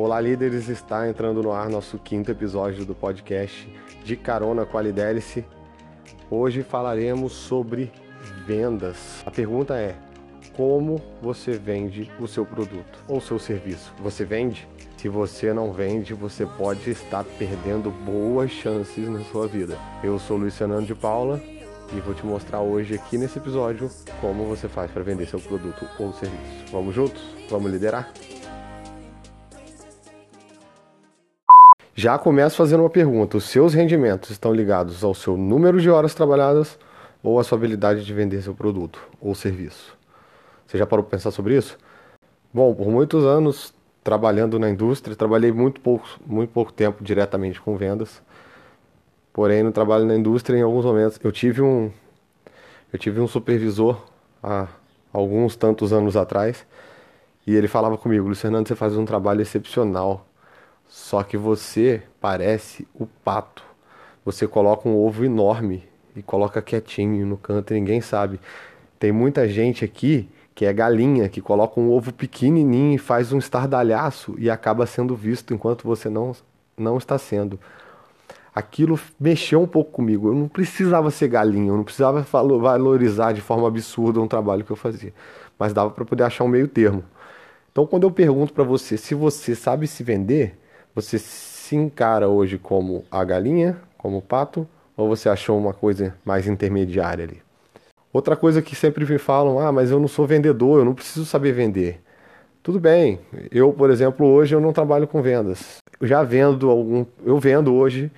Olá, líderes! Está entrando no ar nosso quinto episódio do podcast De Carona com a Liderice. Hoje falaremos sobre vendas. A pergunta é: como você vende o seu produto ou seu serviço? Você vende? Se você não vende, você pode estar perdendo boas chances na sua vida. Eu sou Luiz Fernando de Paula e vou te mostrar hoje aqui nesse episódio como você faz para vender seu produto ou serviço. Vamos juntos? Vamos liderar? Já começo fazendo uma pergunta: os seus rendimentos estão ligados ao seu número de horas trabalhadas ou à sua habilidade de vender seu produto ou serviço? Você já parou para pensar sobre isso? Bom, por muitos anos trabalhando na indústria, trabalhei muito pouco, muito pouco tempo diretamente com vendas. Porém, no trabalho na indústria, em alguns momentos, eu tive um, eu tive um supervisor há alguns tantos anos atrás e ele falava comigo: Fernando, você faz um trabalho excepcional só que você parece o pato. Você coloca um ovo enorme e coloca quietinho no canto e ninguém sabe. Tem muita gente aqui que é galinha, que coloca um ovo pequenininho e faz um estardalhaço e acaba sendo visto enquanto você não, não está sendo. Aquilo mexeu um pouco comigo. Eu não precisava ser galinha, eu não precisava valorizar de forma absurda um trabalho que eu fazia, mas dava para poder achar um meio termo. Então, quando eu pergunto para você se você sabe se vender, você se encara hoje como a galinha, como o pato, ou você achou uma coisa mais intermediária ali? Outra coisa que sempre me falam, ah, mas eu não sou vendedor, eu não preciso saber vender. Tudo bem, eu, por exemplo, hoje eu não trabalho com vendas. Eu já vendo algum, eu vendo hoje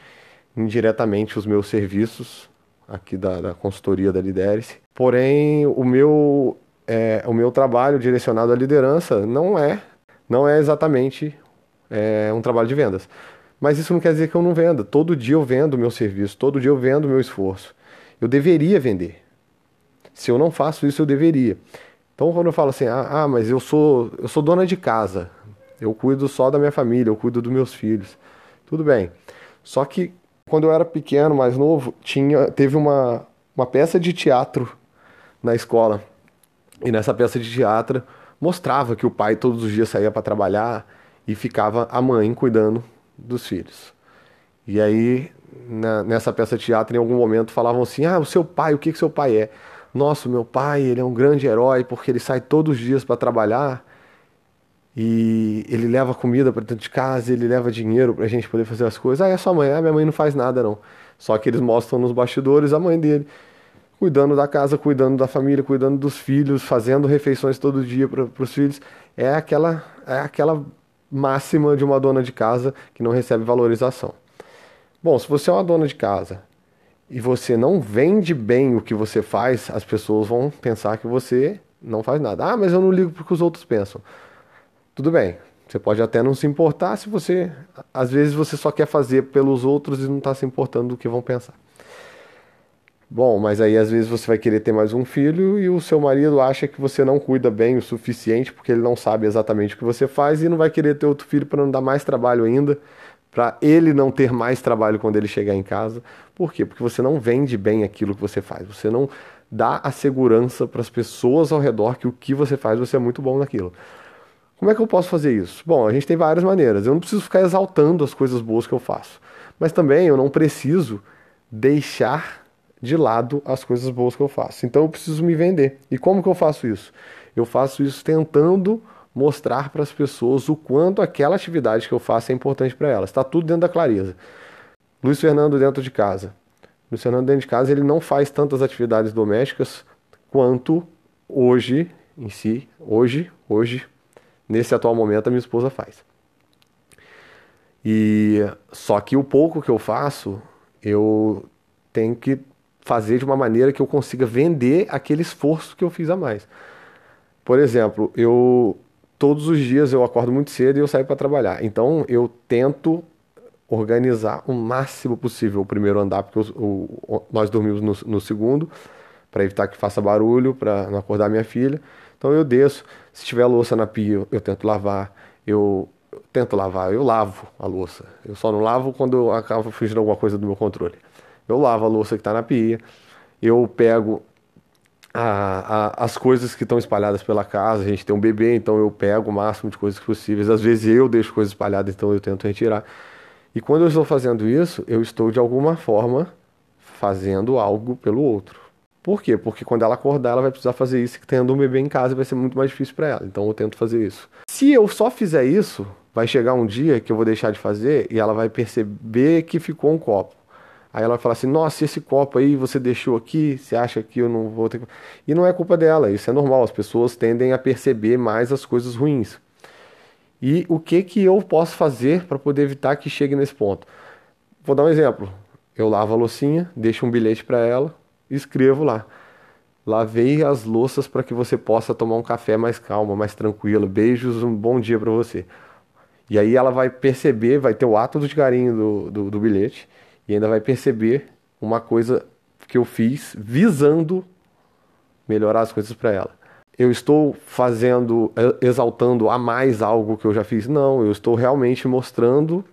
indiretamente os meus serviços aqui da, da consultoria da Liderice. Porém, o meu, é, o meu trabalho direcionado à liderança não é, não é exatamente é, um trabalho de vendas. Mas isso não quer dizer que eu não venda. Todo dia eu vendo meu serviço, todo dia eu vendo meu esforço. Eu deveria vender. Se eu não faço isso, eu deveria. Então, quando eu falo assim, ah, ah, mas eu sou, eu sou dona de casa, eu cuido só da minha família, eu cuido dos meus filhos. Tudo bem. Só que quando eu era pequeno, mais novo, tinha, teve uma, uma peça de teatro na escola. E nessa peça de teatro mostrava que o pai todos os dias saía para trabalhar e ficava a mãe cuidando dos filhos. E aí, na, nessa peça de teatro, em algum momento, falavam assim: Ah, o seu pai, o que, que seu pai é? Nossa, meu pai, ele é um grande herói porque ele sai todos os dias para trabalhar e ele leva comida para dentro de casa, ele leva dinheiro para a gente poder fazer as coisas. Ah, é sua mãe? Ah, minha mãe não faz nada não. Só que eles mostram nos bastidores a mãe dele cuidando da casa, cuidando da família, cuidando dos filhos, fazendo refeições todo dia para os filhos. É aquela, é aquela máxima de uma dona de casa que não recebe valorização. Bom, se você é uma dona de casa e você não vende bem o que você faz, as pessoas vão pensar que você não faz nada. Ah, mas eu não ligo porque os outros pensam. Tudo bem, você pode até não se importar se você. Às vezes você só quer fazer pelos outros e não está se importando do que vão pensar. Bom, mas aí às vezes você vai querer ter mais um filho e o seu marido acha que você não cuida bem o suficiente porque ele não sabe exatamente o que você faz e não vai querer ter outro filho para não dar mais trabalho ainda, para ele não ter mais trabalho quando ele chegar em casa. Por quê? Porque você não vende bem aquilo que você faz. Você não dá a segurança para as pessoas ao redor que o que você faz você é muito bom naquilo. Como é que eu posso fazer isso? Bom, a gente tem várias maneiras. Eu não preciso ficar exaltando as coisas boas que eu faço, mas também eu não preciso deixar de lado as coisas boas que eu faço. Então eu preciso me vender. E como que eu faço isso? Eu faço isso tentando mostrar para as pessoas o quanto aquela atividade que eu faço é importante para elas. Está tudo dentro da clareza. Luiz Fernando dentro de casa. Luiz Fernando dentro de casa ele não faz tantas atividades domésticas quanto hoje em si, hoje, hoje, nesse atual momento a minha esposa faz. E só que o pouco que eu faço, eu tenho que fazer de uma maneira que eu consiga vender aquele esforço que eu fiz a mais. Por exemplo, eu todos os dias eu acordo muito cedo e eu saio para trabalhar. Então eu tento organizar o máximo possível o primeiro andar, porque nós dormimos no, no segundo, para evitar que faça barulho, para não acordar minha filha. Então eu desço, se tiver louça na pia, eu, eu tento lavar, eu, eu, tento lavar, eu lavo a louça. Eu só não lavo quando eu acabo fugindo alguma coisa do meu controle. Eu lavo a louça que está na pia, eu pego a, a, as coisas que estão espalhadas pela casa. A gente tem um bebê, então eu pego o máximo de coisas possíveis. Às vezes eu deixo coisas espalhadas, então eu tento retirar. E quando eu estou fazendo isso, eu estou de alguma forma fazendo algo pelo outro. Por quê? Porque quando ela acordar, ela vai precisar fazer isso, e tendo um bebê em casa vai ser muito mais difícil para ela. Então eu tento fazer isso. Se eu só fizer isso, vai chegar um dia que eu vou deixar de fazer e ela vai perceber que ficou um copo. Aí ela vai falar assim: Nossa, esse copo aí você deixou aqui, você acha que eu não vou ter. E não é culpa dela, isso é normal. As pessoas tendem a perceber mais as coisas ruins. E o que, que eu posso fazer para poder evitar que chegue nesse ponto? Vou dar um exemplo. Eu lavo a loucinha, deixo um bilhete para ela escrevo lá. Lavei as louças para que você possa tomar um café mais calmo, mais tranquilo. Beijos, um bom dia para você. E aí ela vai perceber, vai ter o ato de carinho do, do, do bilhete e ainda vai perceber uma coisa que eu fiz visando melhorar as coisas para ela. Eu estou fazendo, exaltando a mais algo que eu já fiz? Não, eu estou realmente mostrando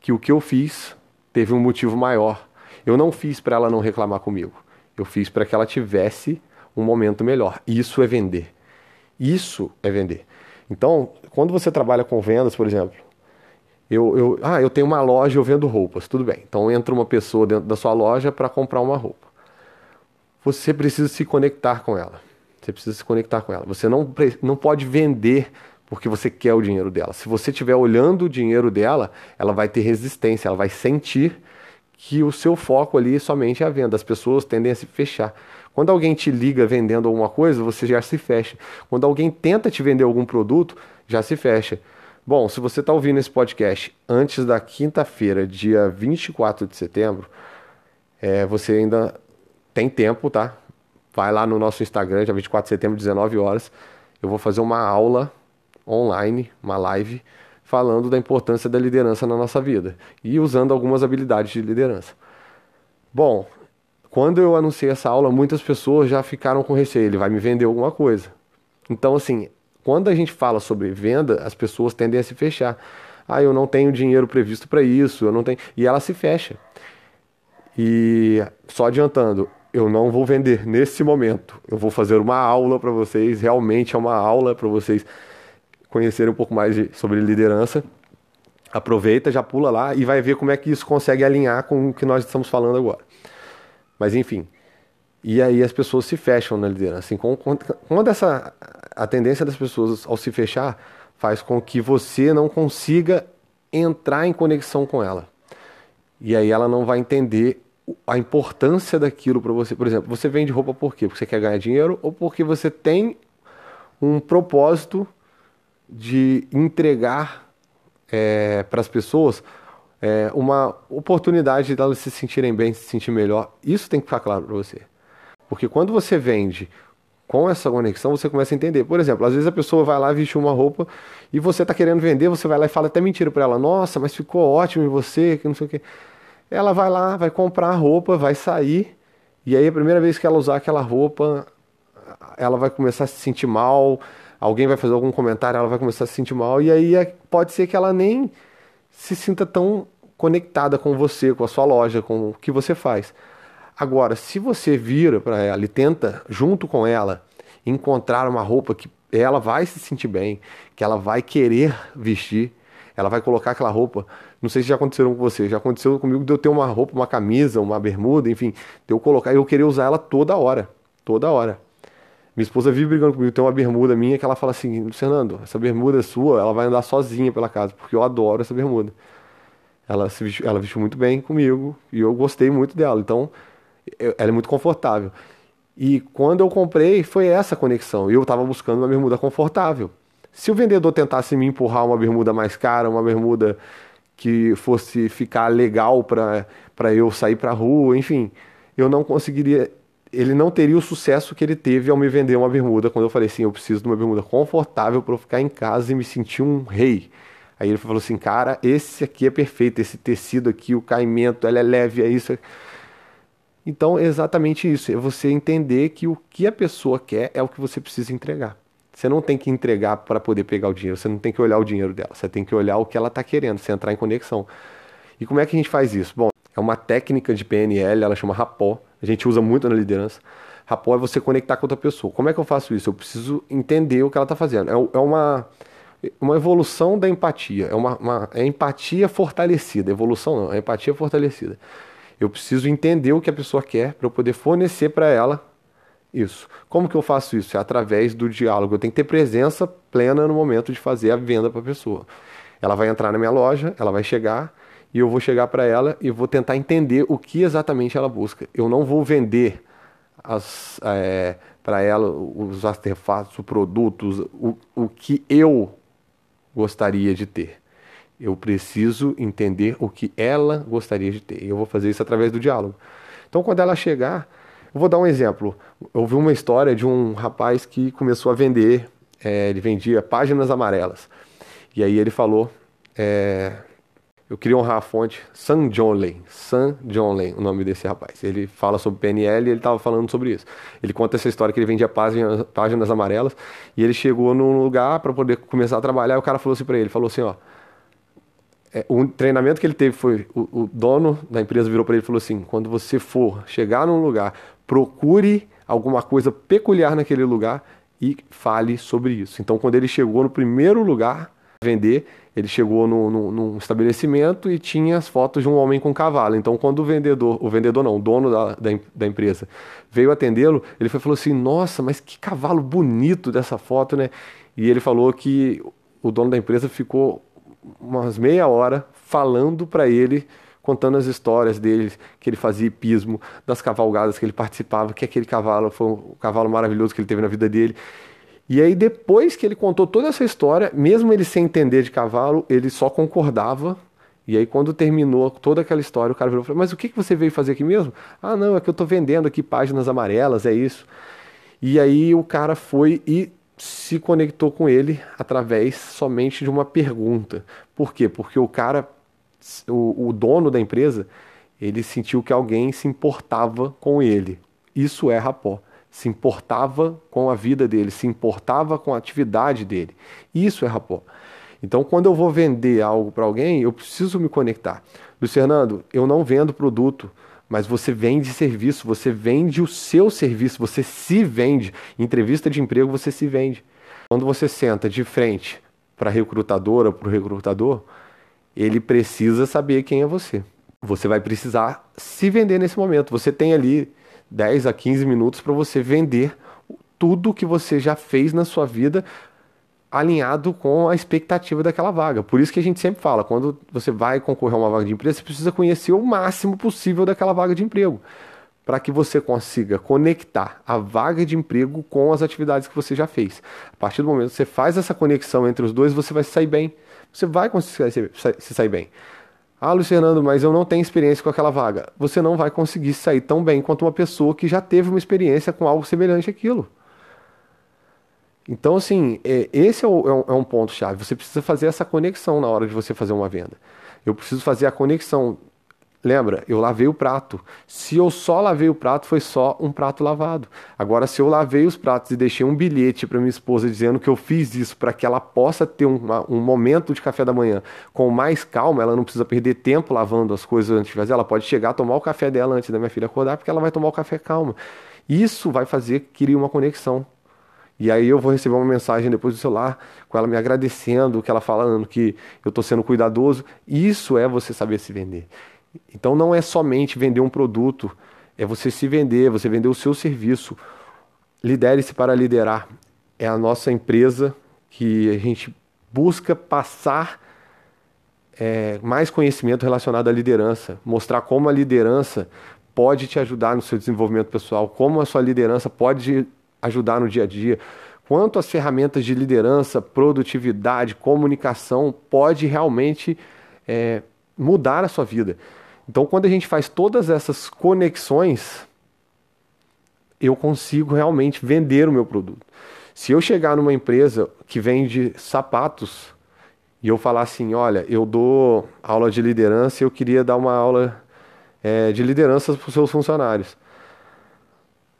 que o que eu fiz teve um motivo maior. Eu não fiz para ela não reclamar comigo. Eu fiz para que ela tivesse um momento melhor. Isso é vender. Isso é vender. Então, quando você trabalha com vendas, por exemplo, eu, eu, ah, eu tenho uma loja, eu vendo roupas, tudo bem. Então entra uma pessoa dentro da sua loja para comprar uma roupa. Você precisa se conectar com ela. Você precisa se conectar com ela. Você não, não pode vender porque você quer o dinheiro dela. Se você estiver olhando o dinheiro dela, ela vai ter resistência, ela vai sentir que o seu foco ali somente é a venda. As pessoas tendem a se fechar. Quando alguém te liga vendendo alguma coisa, você já se fecha. Quando alguém tenta te vender algum produto, já se fecha. Bom, se você está ouvindo esse podcast antes da quinta-feira, dia 24 de setembro, é, você ainda tem tempo, tá? Vai lá no nosso Instagram, dia 24 de setembro, 19 horas. Eu vou fazer uma aula online, uma live, falando da importância da liderança na nossa vida e usando algumas habilidades de liderança. Bom, quando eu anunciei essa aula, muitas pessoas já ficaram com receio, ele vai me vender alguma coisa. Então, assim, quando a gente fala sobre venda, as pessoas tendem a se fechar. Ah, eu não tenho dinheiro previsto para isso, eu não tenho. E ela se fecha. E só adiantando, eu não vou vender nesse momento. Eu vou fazer uma aula para vocês, realmente é uma aula para vocês conhecerem um pouco mais de, sobre liderança. Aproveita, já pula lá e vai ver como é que isso consegue alinhar com o que nós estamos falando agora. Mas enfim, e aí as pessoas se fecham na liderança. Assim, quando essa a tendência das pessoas ao se fechar faz com que você não consiga entrar em conexão com ela. E aí ela não vai entender a importância daquilo para você. Por exemplo, você vende roupa por quê? Porque você quer ganhar dinheiro ou porque você tem um propósito de entregar é, para as pessoas é, uma oportunidade de elas se sentirem bem, se sentir melhor. Isso tem que ficar claro para você. Porque quando você vende com essa conexão, você começa a entender. Por exemplo, às vezes a pessoa vai lá vestir uma roupa e você está querendo vender, você vai lá e fala até mentira para ela. Nossa, mas ficou ótimo em você, que não sei o quê. Ela vai lá, vai comprar a roupa, vai sair, e aí a primeira vez que ela usar aquela roupa, ela vai começar a se sentir mal, alguém vai fazer algum comentário, ela vai começar a se sentir mal, e aí é, pode ser que ela nem se sinta tão conectada com você, com a sua loja, com o que você faz. Agora, se você vira para ela e tenta, junto com ela, encontrar uma roupa que ela vai se sentir bem, que ela vai querer vestir, ela vai colocar aquela roupa. Não sei se já aconteceu com você, já aconteceu comigo de eu ter uma roupa, uma camisa, uma bermuda, enfim, de eu colocar e eu querer usar ela toda hora, toda hora. Minha esposa vive brigando comigo, tem uma bermuda minha que ela fala assim, Fernando, essa bermuda é sua, ela vai andar sozinha pela casa, porque eu adoro essa bermuda. Ela, se vestiu, ela vestiu muito bem comigo e eu gostei muito dela. Então, ela é muito confortável. E quando eu comprei, foi essa conexão. Eu estava buscando uma bermuda confortável. Se o vendedor tentasse me empurrar uma bermuda mais cara, uma bermuda que fosse ficar legal para eu sair para rua, enfim, eu não conseguiria. Ele não teria o sucesso que ele teve ao me vender uma bermuda quando eu falei assim: eu preciso de uma bermuda confortável para eu ficar em casa e me sentir um rei. Aí ele falou assim: cara, esse aqui é perfeito, esse tecido aqui, o caimento, ela é leve, é isso. Então, é exatamente isso. É você entender que o que a pessoa quer é o que você precisa entregar. Você não tem que entregar para poder pegar o dinheiro, você não tem que olhar o dinheiro dela, você tem que olhar o que ela está querendo, você entrar em conexão. E como é que a gente faz isso? Bom, é uma técnica de PNL, ela chama Rapó, a gente usa muito na liderança. Rapó é você conectar com outra pessoa. Como é que eu faço isso? Eu preciso entender o que ela está fazendo. É, é, uma, uma evolução da empatia. É uma, uma é empatia fortalecida. Evolução não, é empatia fortalecida. Eu preciso entender o que a pessoa quer para eu poder fornecer para ela isso. Como que eu faço isso? É através do diálogo. Eu tenho que ter presença plena no momento de fazer a venda para a pessoa. Ela vai entrar na minha loja, ela vai chegar e eu vou chegar para ela e vou tentar entender o que exatamente ela busca. Eu não vou vender é, para ela os artefatos, os produtos, o, o que eu gostaria de ter. Eu preciso entender o que ela gostaria de ter. E eu vou fazer isso através do diálogo. Então, quando ela chegar, eu vou dar um exemplo. Eu ouvi uma história de um rapaz que começou a vender, é, ele vendia páginas amarelas. E aí ele falou, é, eu queria honrar a fonte, Sam John Lane, Sam John Lane, o nome desse rapaz. Ele fala sobre PNL e ele estava falando sobre isso. Ele conta essa história que ele vendia páginas, páginas amarelas e ele chegou num lugar para poder começar a trabalhar e o cara falou assim para ele, falou assim, ó, é, o treinamento que ele teve foi o, o dono da empresa virou para ele e falou assim: quando você for chegar num lugar, procure alguma coisa peculiar naquele lugar e fale sobre isso. Então, quando ele chegou no primeiro lugar vender, ele chegou no, no, num estabelecimento e tinha as fotos de um homem com cavalo. Então, quando o vendedor, o vendedor não, o dono da, da, da empresa, veio atendê-lo, ele foi, falou assim: Nossa, mas que cavalo bonito dessa foto, né? E ele falou que o dono da empresa ficou umas meia hora falando para ele, contando as histórias dele, que ele fazia hipismo, das cavalgadas que ele participava, que aquele cavalo foi um cavalo maravilhoso que ele teve na vida dele. E aí, depois que ele contou toda essa história, mesmo ele sem entender de cavalo, ele só concordava. E aí, quando terminou toda aquela história, o cara virou e falou: Mas o que, que você veio fazer aqui mesmo? Ah, não, é que eu estou vendendo aqui páginas amarelas, é isso. E aí, o cara foi e se conectou com ele através somente de uma pergunta. Por quê? Porque o cara, o, o dono da empresa, ele sentiu que alguém se importava com ele. Isso é rapó. Se importava com a vida dele, se importava com a atividade dele. Isso é rapó. Então, quando eu vou vender algo para alguém, eu preciso me conectar. Luiz Fernando, eu não vendo produto mas você vende serviço, você vende o seu serviço, você se vende. Em entrevista de emprego, você se vende. Quando você senta de frente para a recrutadora, para o recrutador, ele precisa saber quem é você. Você vai precisar se vender nesse momento. Você tem ali 10 a 15 minutos para você vender tudo que você já fez na sua vida alinhado com a expectativa daquela vaga. Por isso que a gente sempre fala, quando você vai concorrer a uma vaga de emprego, você precisa conhecer o máximo possível daquela vaga de emprego, para que você consiga conectar a vaga de emprego com as atividades que você já fez. A partir do momento que você faz essa conexão entre os dois, você vai sair bem. Você vai conseguir se sair bem. Ah, Luiz Fernando, mas eu não tenho experiência com aquela vaga. Você não vai conseguir sair tão bem quanto uma pessoa que já teve uma experiência com algo semelhante àquilo. Então, assim, é, esse é, o, é, um, é ponto-chave. Você precisa fazer essa conexão na hora de você fazer uma venda. Eu preciso fazer a conexão. Lembra, eu lavei o prato. Se eu só lavei o prato, foi só um prato lavado. Agora, se eu lavei os pratos e deixei um bilhete para minha esposa dizendo que eu fiz isso para que ela possa ter uma, um momento de café da manhã com mais calma, ela não precisa perder tempo lavando as coisas antes de fazer, ela pode chegar, tomar o café dela antes da minha filha acordar, porque ela vai tomar o café calma. Isso vai fazer criar uma conexão. E aí eu vou receber uma mensagem depois do celular com ela me agradecendo, que ela falando que eu estou sendo cuidadoso. Isso é você saber se vender. Então não é somente vender um produto, é você se vender, você vender o seu serviço. Lidere-se para liderar. É a nossa empresa que a gente busca passar é, mais conhecimento relacionado à liderança, mostrar como a liderança pode te ajudar no seu desenvolvimento pessoal, como a sua liderança pode ajudar no dia a dia, quanto as ferramentas de liderança, produtividade, comunicação pode realmente é, mudar a sua vida. Então, quando a gente faz todas essas conexões, eu consigo realmente vender o meu produto. Se eu chegar numa empresa que vende sapatos e eu falar assim, olha, eu dou aula de liderança eu queria dar uma aula é, de liderança para os seus funcionários.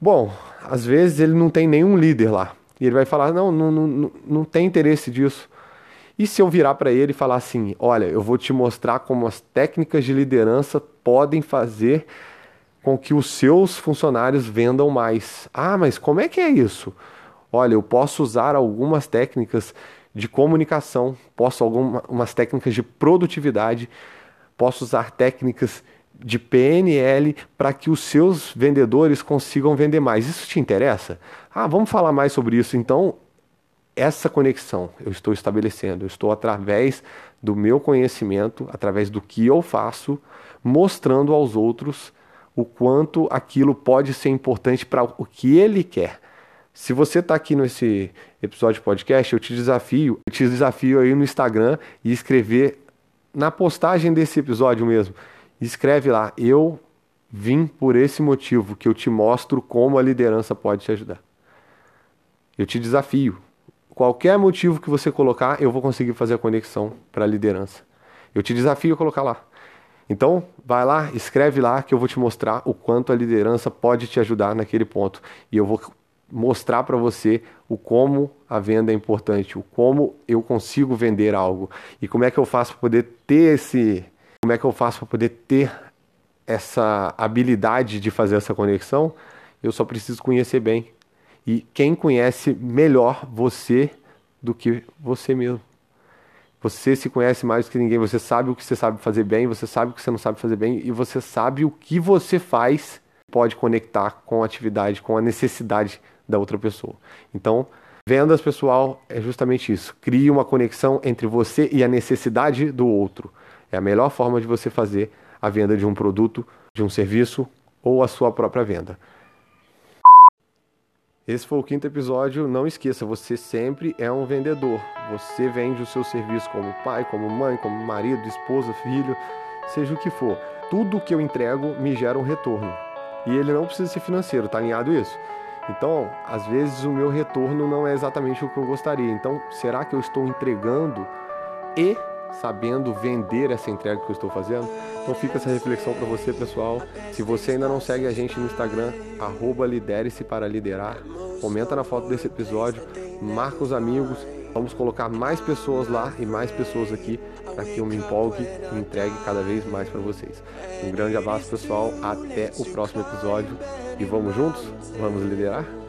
Bom, às vezes ele não tem nenhum líder lá. E ele vai falar: não, não, não, não tem interesse disso. E se eu virar para ele e falar assim: olha, eu vou te mostrar como as técnicas de liderança podem fazer com que os seus funcionários vendam mais. Ah, mas como é que é isso? Olha, eu posso usar algumas técnicas de comunicação, posso algumas técnicas de produtividade, posso usar técnicas de PNL para que os seus vendedores consigam vender mais. Isso te interessa? Ah, vamos falar mais sobre isso. Então, essa conexão eu estou estabelecendo, eu estou através do meu conhecimento, através do que eu faço, mostrando aos outros o quanto aquilo pode ser importante para o que ele quer. Se você está aqui nesse episódio de podcast, eu te desafio, eu te desafio aí no Instagram e escrever na postagem desse episódio mesmo. Escreve lá, eu vim por esse motivo que eu te mostro como a liderança pode te ajudar. Eu te desafio. Qualquer motivo que você colocar, eu vou conseguir fazer a conexão para a liderança. Eu te desafio a colocar lá. Então, vai lá, escreve lá que eu vou te mostrar o quanto a liderança pode te ajudar naquele ponto. E eu vou mostrar para você o como a venda é importante, o como eu consigo vender algo e como é que eu faço para poder ter esse, como é que eu faço para poder ter essa habilidade de fazer essa conexão. Eu só preciso conhecer bem. E quem conhece melhor você do que você mesmo. Você se conhece mais do que ninguém, você sabe o que você sabe fazer bem, você sabe o que você não sabe fazer bem e você sabe o que você faz pode conectar com a atividade, com a necessidade da outra pessoa. Então, vendas, pessoal, é justamente isso. Crie uma conexão entre você e a necessidade do outro. É a melhor forma de você fazer a venda de um produto, de um serviço ou a sua própria venda. Esse foi o quinto episódio. Não esqueça, você sempre é um vendedor. Você vende o seu serviço como pai, como mãe, como marido, esposa, filho, seja o que for. Tudo que eu entrego me gera um retorno. E ele não precisa ser financeiro, tá alinhado isso? Então, às vezes o meu retorno não é exatamente o que eu gostaria. Então, será que eu estou entregando e sabendo vender essa entrega que eu estou fazendo? Então fica essa reflexão para você, pessoal. Se você ainda não segue a gente no Instagram, lidere-se para liderar, comenta na foto desse episódio, marca os amigos, vamos colocar mais pessoas lá e mais pessoas aqui para que eu me empolgue e entregue cada vez mais para vocês. Um grande abraço, pessoal. Até o próximo episódio. E vamos juntos? Vamos liderar?